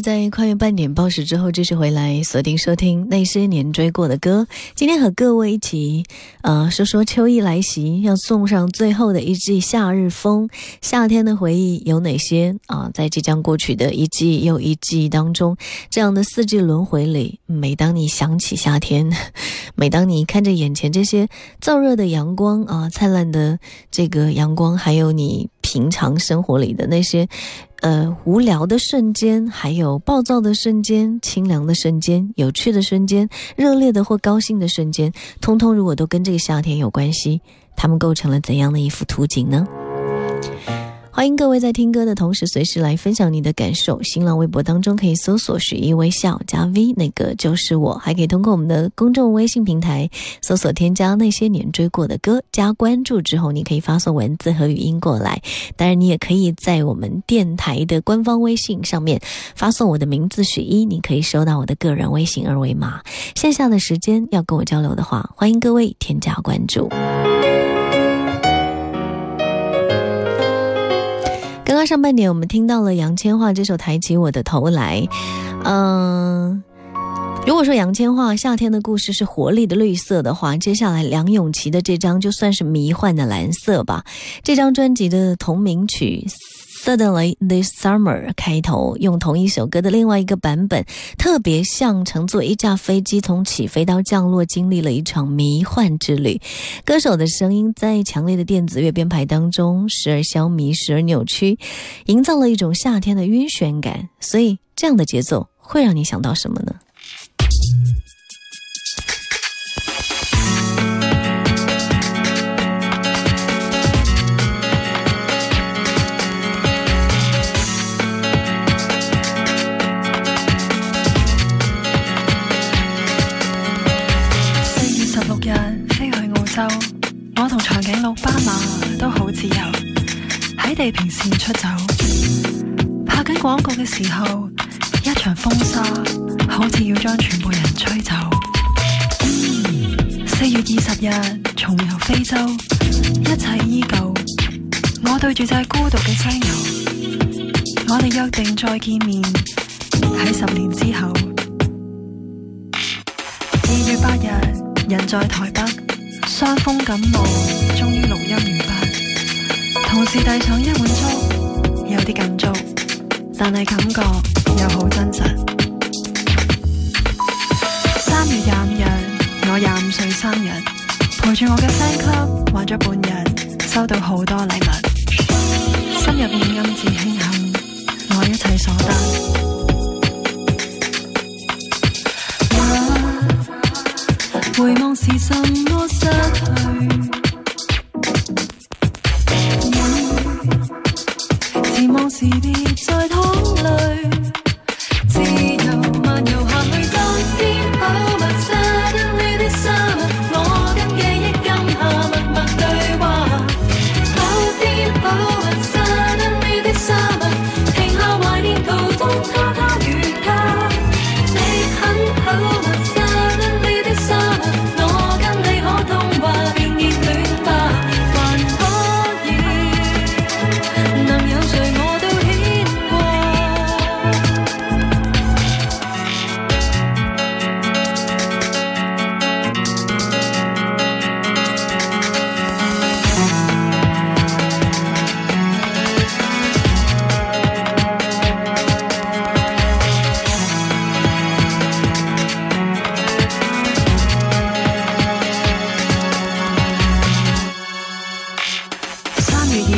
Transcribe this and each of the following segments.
在跨越半点报时之后，继续回来锁定收听那些年追过的歌。今天和各位一起，呃，说说秋意来袭，要送上最后的一季夏日风。夏天的回忆有哪些啊？在即将过去的一季又一季当中，这样的四季轮回里，每当你想起夏天，每当你看着眼前这些燥热的阳光啊，灿烂的这个阳光，还有你。平常生活里的那些，呃，无聊的瞬间，还有暴躁的瞬间，清凉的瞬间，有趣的瞬间，热烈的或高兴的瞬间，通通如果都跟这个夏天有关系，它们构成了怎样的一幅图景呢？欢迎各位在听歌的同时，随时来分享你的感受。新浪微博当中可以搜索“许一微笑”加 V，那个就是我。还可以通过我们的公众微信平台搜索“添加那些年追过的歌”，加关注之后，你可以发送文字和语音过来。当然，你也可以在我们电台的官方微信上面发送我的名字“许一”，你可以收到我的个人微信二维码。线下的时间要跟我交流的话，欢迎各位添加关注。上半年我们听到了杨千嬅这首《抬起我的头来》，嗯，如果说杨千嬅《夏天的故事》是活力的绿色的话，接下来梁咏琪的这张就算是迷幻的蓝色吧。这张专辑的同名曲。Suddenly, this summer 开头用同一首歌的另外一个版本，特别像乘坐一架飞机从起飞到降落，经历了一场迷幻之旅。歌手的声音在强烈的电子乐编排当中，时而消弭，时而扭曲，营造了一种夏天的晕眩感。所以，这样的节奏会让你想到什么呢？同长颈鹿、斑马都好自由，喺地平线出走。拍紧广告嘅时候，一场风沙好似要将全部人吹走。四月二十日，重游非洲，一切依旧。我对住只孤独嘅犀牛，我哋约定再见面喺十年之后。二月八日，人在台北。伤风感冒，终于录音完毕。同事递上一碗粥，有啲紧粥，但系感觉又好真实。三月廿五日，我廿五岁生日，陪住我嘅 friend u 玩咗半日，收到好多礼物。心入面暗自庆幸，我一切所得。是什么失去？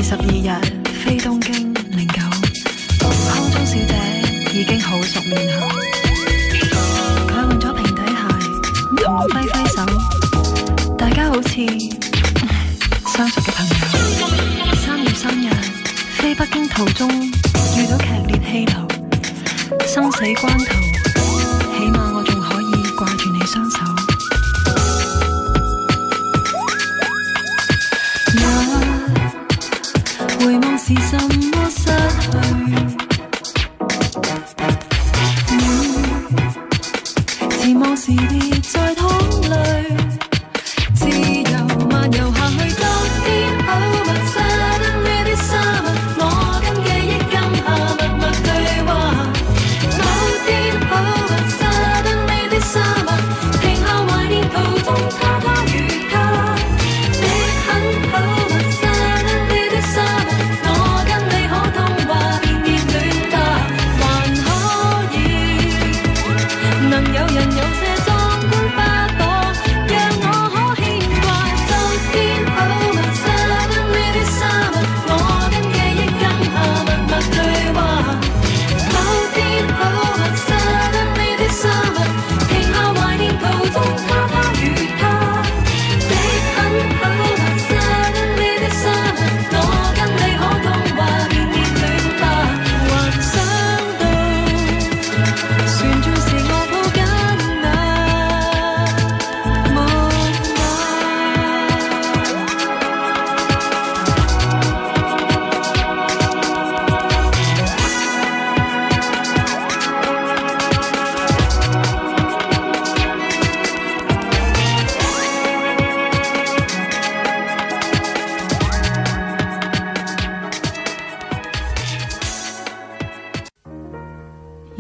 十二日飞东京零九，空中小姐已经好熟面孔。佢换咗平底鞋，同我挥挥手，大家好似相熟嘅朋友。三月三日飞北京途中遇到剧烈气流，生死关头。CD.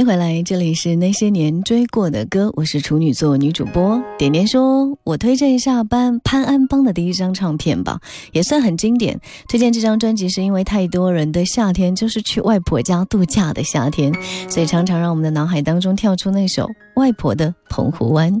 欢迎回来，这里是那些年追过的歌，我是处女座女主播点点，说我推荐一下班潘安邦的第一张唱片吧，也算很经典。推荐这张专辑是因为太多人的夏天就是去外婆家度假的夏天，所以常常让我们的脑海当中跳出那首外婆的澎湖湾。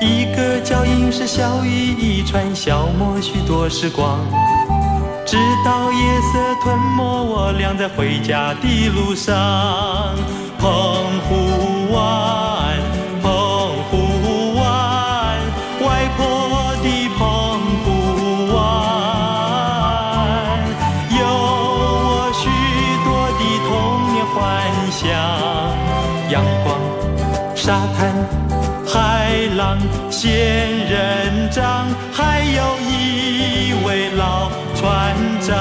一个脚印是笑语一串，消磨许多时光，直到夜色吞没我俩在回家的路上，澎湖。仙人掌，还有一位老船长。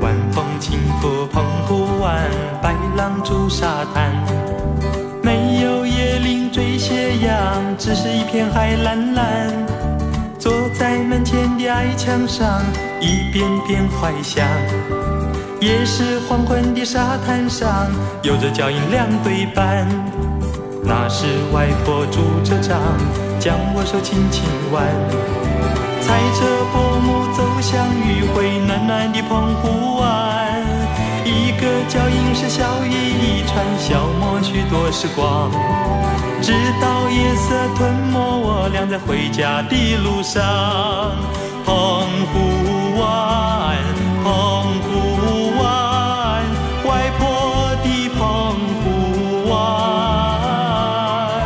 晚风轻拂澎湖湾，白浪逐沙滩。没有椰林缀斜阳，只是一片海蓝蓝。矮墙上一遍遍怀想，夜是黄昏的沙滩上，有着脚印两对半。那是外婆拄着杖，将我手轻轻挽。踩着薄暮走向余晖，暖暖的澎湖湾。一个脚印是笑语一串，消磨许多时光。直到夜色吞没我俩在回家的路上。澎湖湾，澎湖湾，外婆的澎湖湾，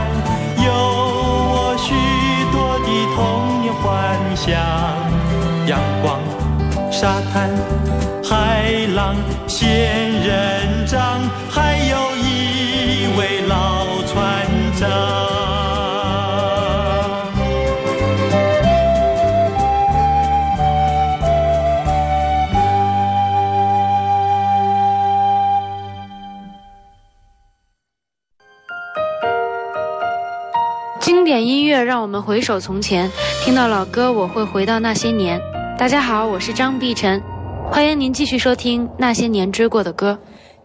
有我许多的童年幻想。阳光、沙滩、海浪、仙人。回首从前，听到老歌，我会回到那些年。大家好，我是张碧晨，欢迎您继续收听《那些年追过的歌》。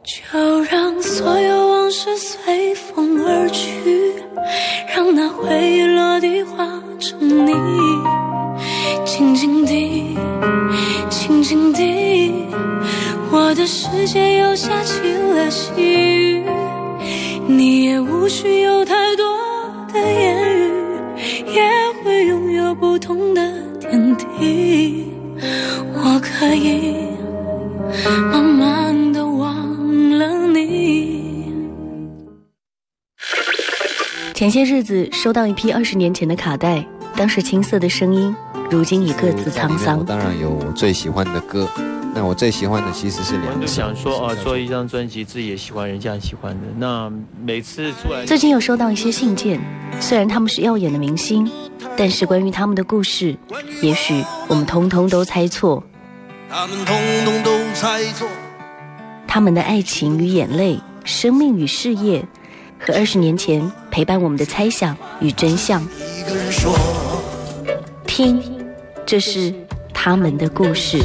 就让所有往事随风而去，让那回忆落地化成你，静静地，静静地，我的世界又下起了细雨，你也无需有太。慢慢的忘了你。前些日子收到一批二十年前的卡带，当时青涩的声音，如今已各自沧桑。当然有我最喜欢的歌，那我最喜欢的其实是两。个。想说啊，做一张专辑，自己也喜欢，人家喜欢的。那每次出来，最近又收到一些信件，虽然他们是耀眼的明星，但是关于他们的故事，也许我们通通都猜错。他们都猜错。他们的爱情与眼泪，生命与事业，和二十年前陪伴我们的猜想与真相。听，这是他们的故事。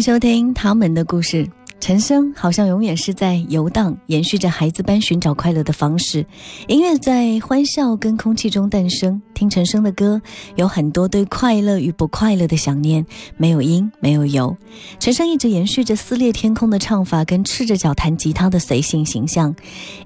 收听他们的故事，陈升好像永远是在游荡，延续着孩子般寻找快乐的方式。音乐在欢笑跟空气中诞生，听陈升的歌，有很多对快乐与不快乐的想念。没有音，没有由。陈升一直延续着撕裂天空的唱法，跟赤着脚弹吉他的随性形象。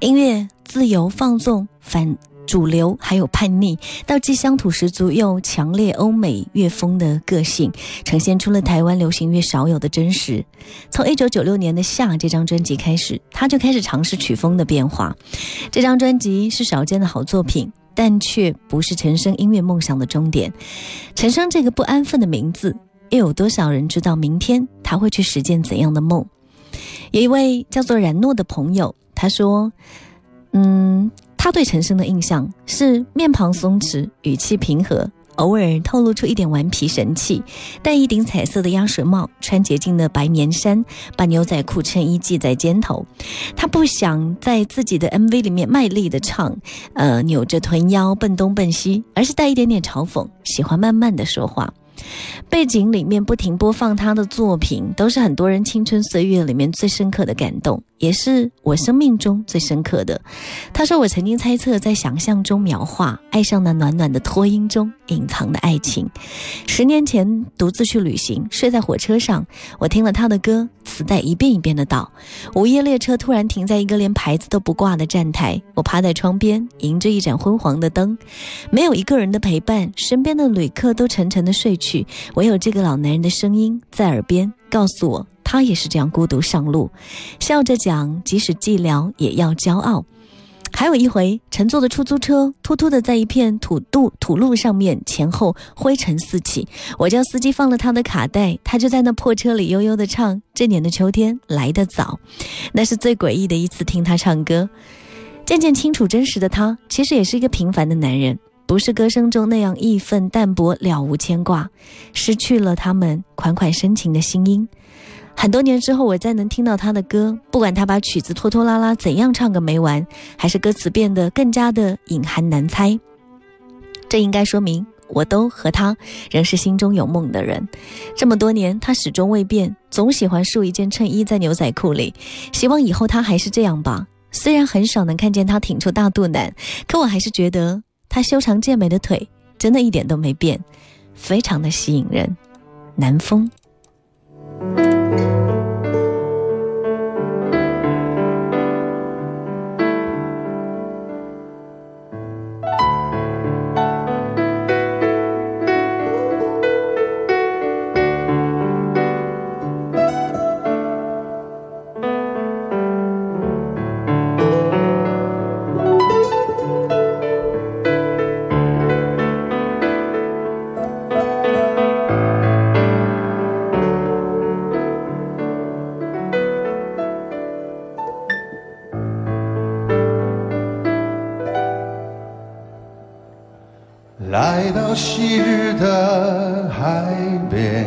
音乐自由放纵，反。主流还有叛逆，到既乡土十足又强烈欧美乐风的个性，呈现出了台湾流行乐少有的真实。从一九九六年的《夏》这张专辑开始，他就开始尝试曲风的变化。这张专辑是少见的好作品，但却不是陈升音乐梦想的终点。陈升这个不安分的名字，又有多少人知道明天他会去实践怎样的梦？有一位叫做冉诺的朋友，他说：“嗯。”他对陈升的印象是面庞松弛，语气平和，偶尔透露出一点顽皮神气。戴一顶彩色的鸭舌帽，穿洁净的白棉衫，把牛仔裤衬衣系在肩头。他不想在自己的 MV 里面卖力的唱，呃，扭着臀腰奔东奔西，而是带一点点嘲讽，喜欢慢慢的说话。背景里面不停播放他的作品，都是很多人青春岁月里面最深刻的感动。也是我生命中最深刻的。他说：“我曾经猜测，在想象中描画，爱上了暖暖的托音中隐藏的爱情。十年前，独自去旅行，睡在火车上，我听了他的歌磁带一遍一遍的倒。午夜列车突然停在一个连牌子都不挂的站台，我趴在窗边，迎着一盏昏黄的灯，没有一个人的陪伴，身边的旅客都沉沉的睡去，唯有这个老男人的声音在耳边告诉我。”他也是这样孤独上路，笑着讲，即使寂寥也要骄傲。还有一回，乘坐的出租车突突的在一片土度土路上面前后灰尘四起，我叫司机放了他的卡带，他就在那破车里悠悠的唱。这年的秋天来得早，那是最诡异的一次听他唱歌。渐渐清楚真实的他，其实也是一个平凡的男人，不是歌声中那样义愤淡薄了无牵挂，失去了他们款款深情的心音。很多年之后，我再能听到他的歌，不管他把曲子拖拖拉拉怎样唱个没完，还是歌词变得更加的隐含难猜。这应该说明，我都和他仍是心中有梦的人。这么多年，他始终未变，总喜欢竖一件衬衣在牛仔裤里。希望以后他还是这样吧。虽然很少能看见他挺出大肚腩，可我还是觉得他修长健美的腿真的一点都没变，非常的吸引人。南风。来到昔日的海边，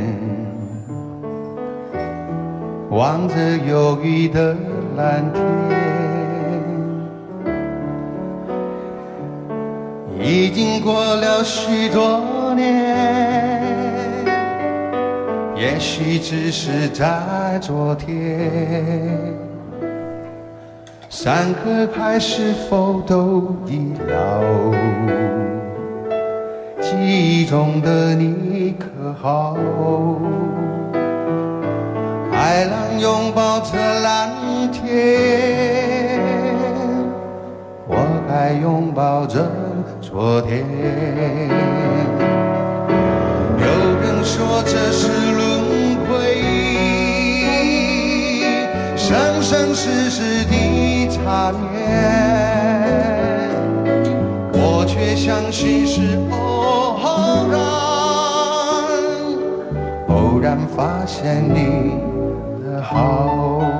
望着忧郁的蓝天，已经过了许多年，也许只是在昨天，山河海是否都已老？记忆中的你可好？海浪拥抱着蓝天，我该拥抱着昨天。有人说这是轮回，生生世世的缠绵。我却相信是偶。偶然，偶然发现你的好。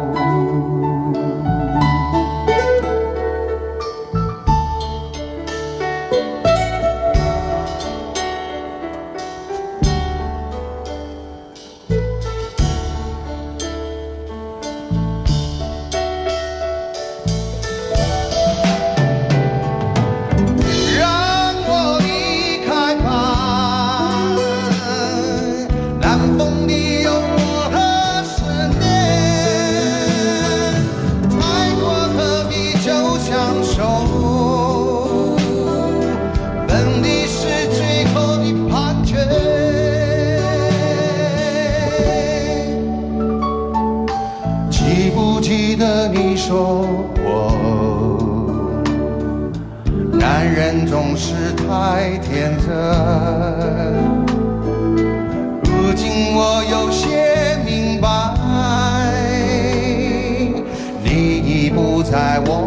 的你说我男人总是太天真，如今我有些明白，你已不在我。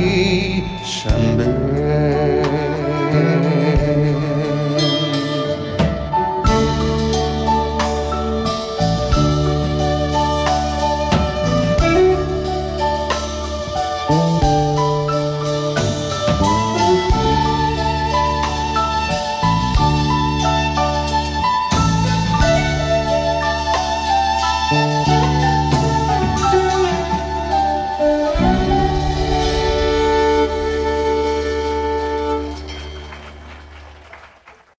一生。